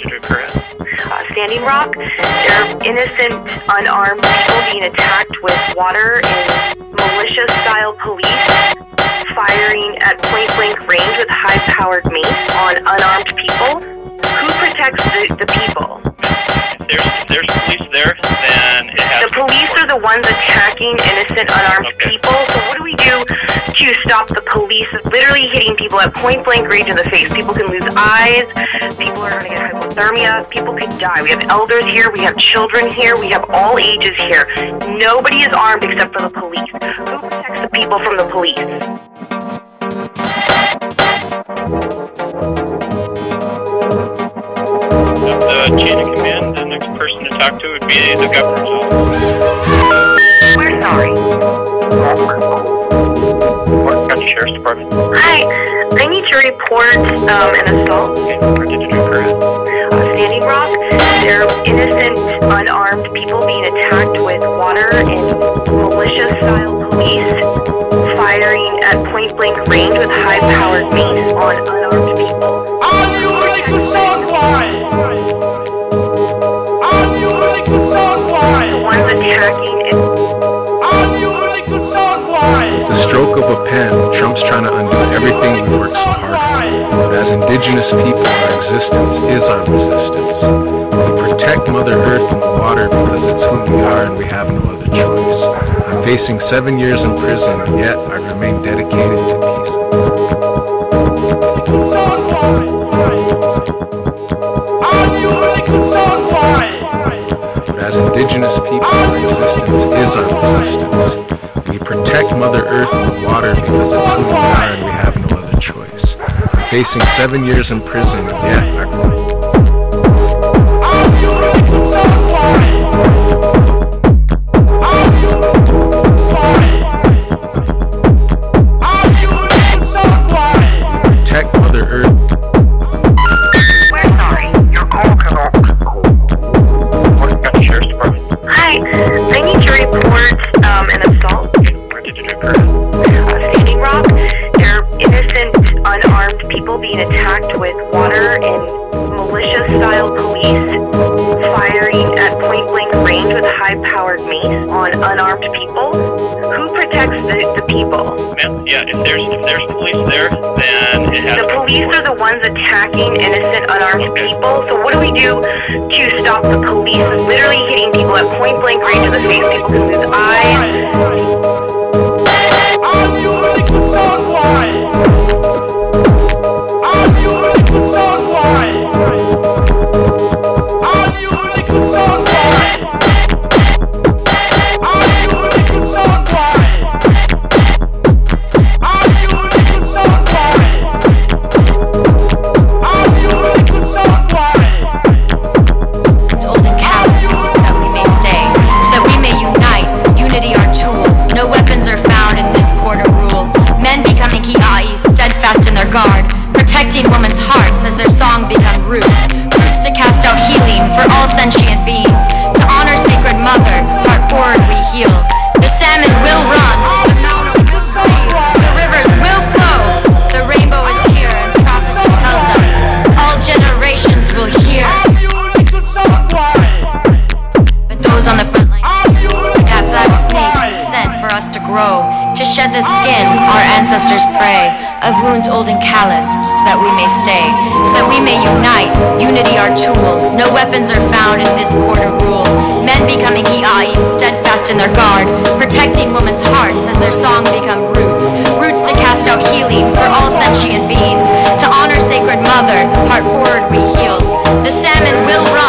It? Uh, Standing Rock. There are innocent, unarmed people being attacked with water and militia-style police firing at point-blank range with high-powered mace on unarmed people. Who protects the, the people? There's, there's police there, then it has The police are the ones attacking innocent, unarmed Okay. people. So what do we do to stop the police literally hitting people at point blank range in the face? People can lose eyes. People are going to get hypothermia. People could die. We have elders here. We have children here. We have all ages here. Nobody is armed except for the police. Who protects the people from the police? the chain of command. The next person to talk to would be the governor's County Department. Hi. I need to report um, an assault. Okay, where did it occur at? uh, Standing Rock. There are innocent, unarmed people being attacked with water and militia-style police firing at point-blank range with high-powered mace on unarmed people. Are you ready to sound wide? Are you ready to sound The ones attacking and Are you ready to sound wide? It's a stroke of a pen. Trying to undo everything we worked so hard. But as indigenous people, our existence is our resistance. We protect Mother Earth and the water because it's who we are and we have no other choice. I'm facing seven years in prison, yet I remain dedicated to peace. As indigenous people, our existence is our resistance. Facing seven years in prison, yet I Are you ready to sound wide? Are you wide? Are you ready to sound wide? protect Mother Earth we're sorry. Your call cannot be called. Fort County Sheriff's Department. Hi. I need to report um, an assault. Where did it occur at? uh, Standing Rock. People being attacked with water and militia-style police firing at point-blank range with high-powered mace on unarmed people. Who protects the, the people? Yeah, if there's if there's police there, then it has The police are the ones attacking innocent, unarmed people. So what do we do to stop the police literally hitting people at point-blank range in the face? People can lose eyes. Protecting women's hearts as their song become roots. Roots to cast out healing for all sentient beings. To honor sacred mother, heart forward we heal. The salmon will run, the mountain will breathe, the rivers will flow. The rainbow is here, and prophecy tells us all generations will hear. But those on the front line black snake sent for us to grow, to shed the skin our ancestors pray, of wounds old and calloused, so that we may stay, so that we may unite, unity our tool. No weapons are found in this court of rule. Men becoming hi'ai, steadfast in their guard, protecting women's hearts as their song become roots, roots to cast out healing for all sentient beings, to honor sacred mother, heart forward we heal. The salmon will run,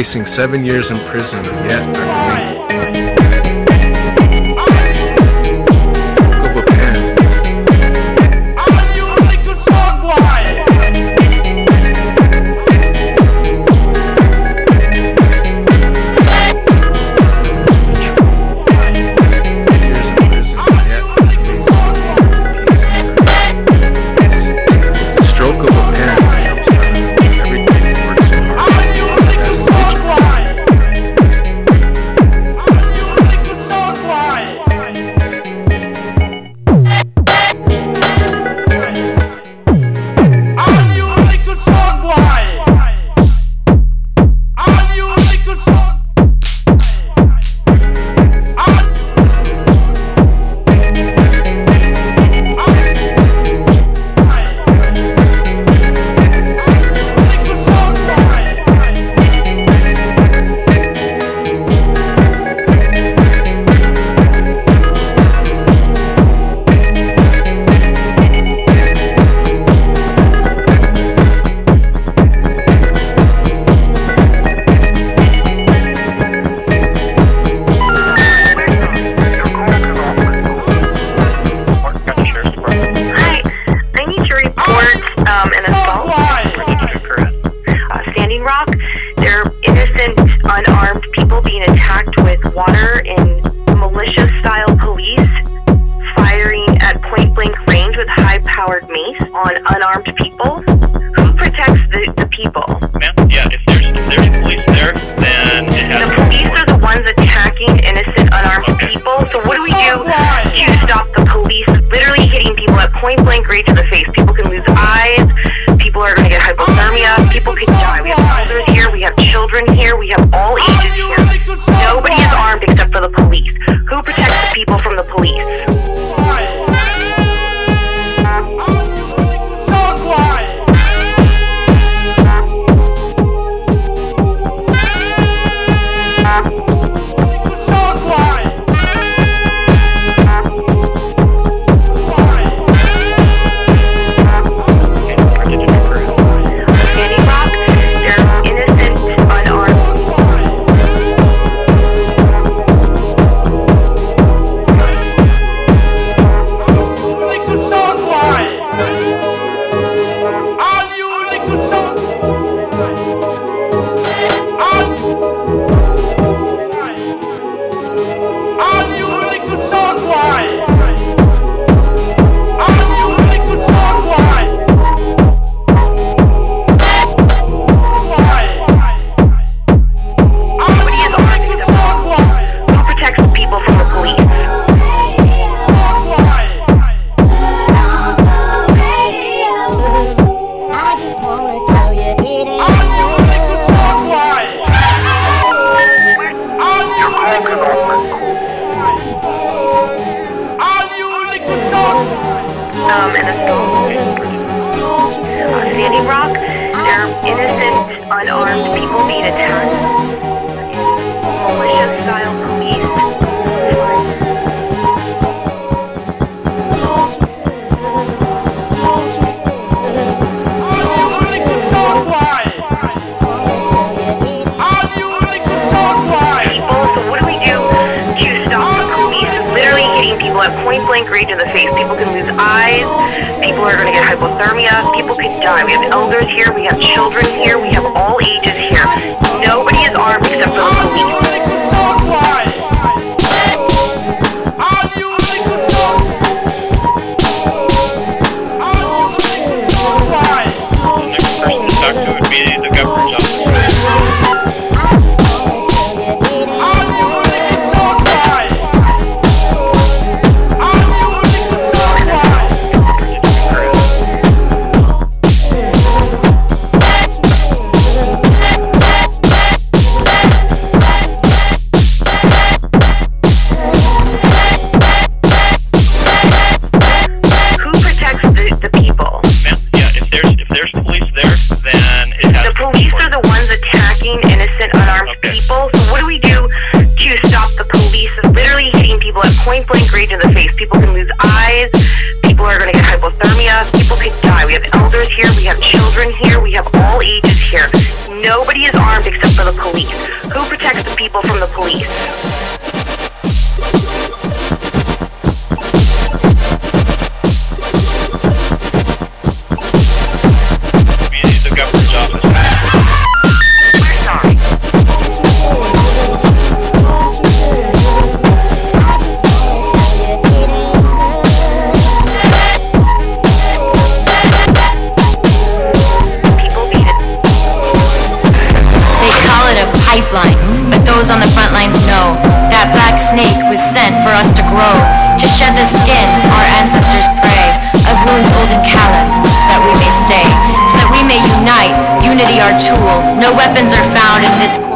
facing seven years in prison. Yes. do we do to stop the police literally hitting people at point blank range to the face? People can lose eyes. People are going to get hypothermia. People can die. We have elders here. We have children here. We have all ages here. Nobody is armed except for the police. Who protects the people from the police? um, and assault on Standing Rock. They're innocent, unarmed people being attacked. Militia-style deep blank region of the face. People can lose eyes. People are going to get hypothermia. People could die. We have elders here. We have children here. We have all pipeline, but those on the front lines know that black snake was sent for us to grow, to shed the skin our ancestors pray, of wounds old and callous, so that we may stay, so that we may unite, unity our tool. No weapons are found in this.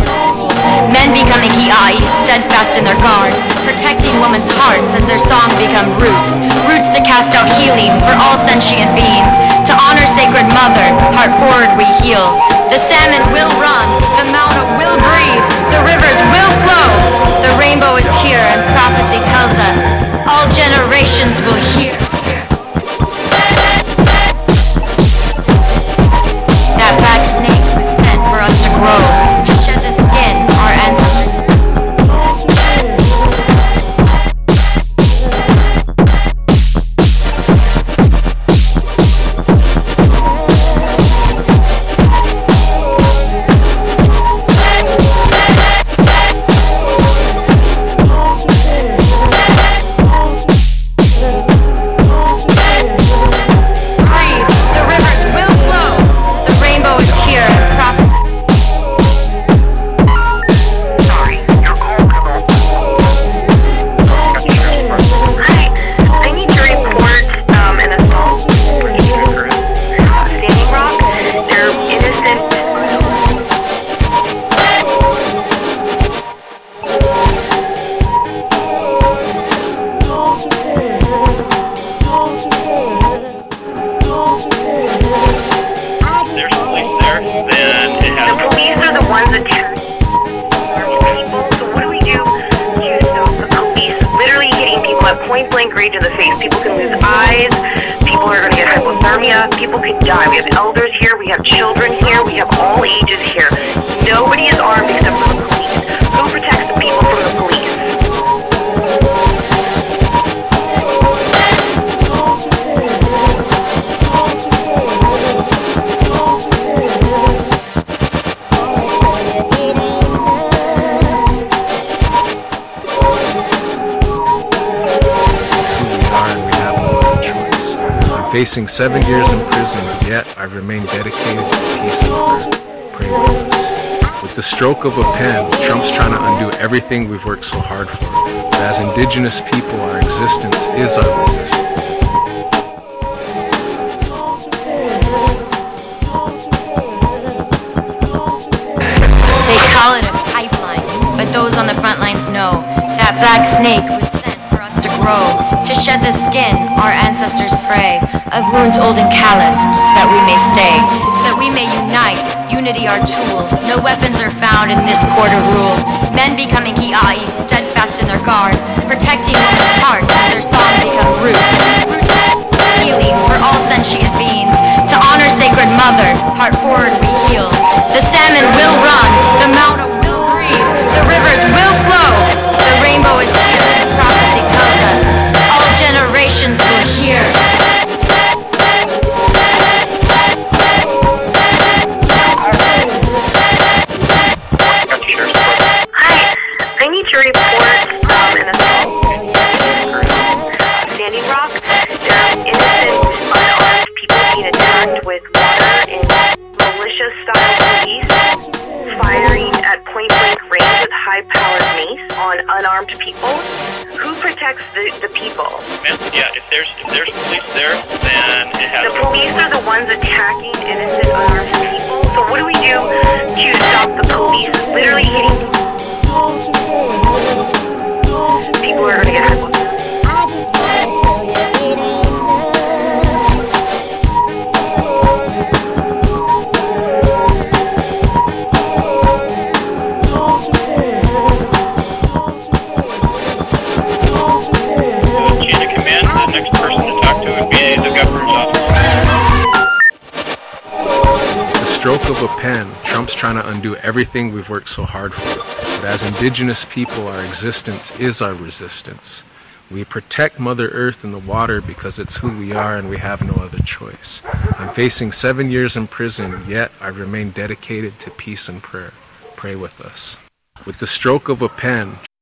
Men becoming hi'ai, steadfast in their guard, protecting women's hearts as their song become roots, roots to cast out healing for all sentient beings, to honor sacred mother, heart forward we heal. The salmon will run, the mountain will breathe, the rivers will flow. Facing seven years in prison, yet I remain dedicated to peace and earth. Pray with us. With the stroke of a pen, Trump's trying to undo everything we've worked so hard for. But as indigenous people, our existence is our resistance. They call it a pipeline, but those on the front lines know that black snake was to shed the skin our ancestors pray, of wounds old and calloused, so that we may stay, so that we may unite, unity our tool. No weapons are found in this quarter rule. Men becoming hi'ai, steadfast in their guard, protecting women's hearts their song become. Roots healing for all sentient beings. To honor sacred mother, heart forward range with high-powered mace on unarmed people. Who protects the, the people? Yeah, if there's if there's police there, then it has The police are the ones attacking innocent, unarmed people. So what do we do to stop the police literally hitting people who are going to get Trying to undo everything we've worked so hard for. But as indigenous people, our existence is our resistance. We protect Mother Earth and the water because it's who we are and we have no other choice. I'm facing seven years in prison, yet I remain dedicated to peace and prayer. Pray with us. With the stroke of a pen,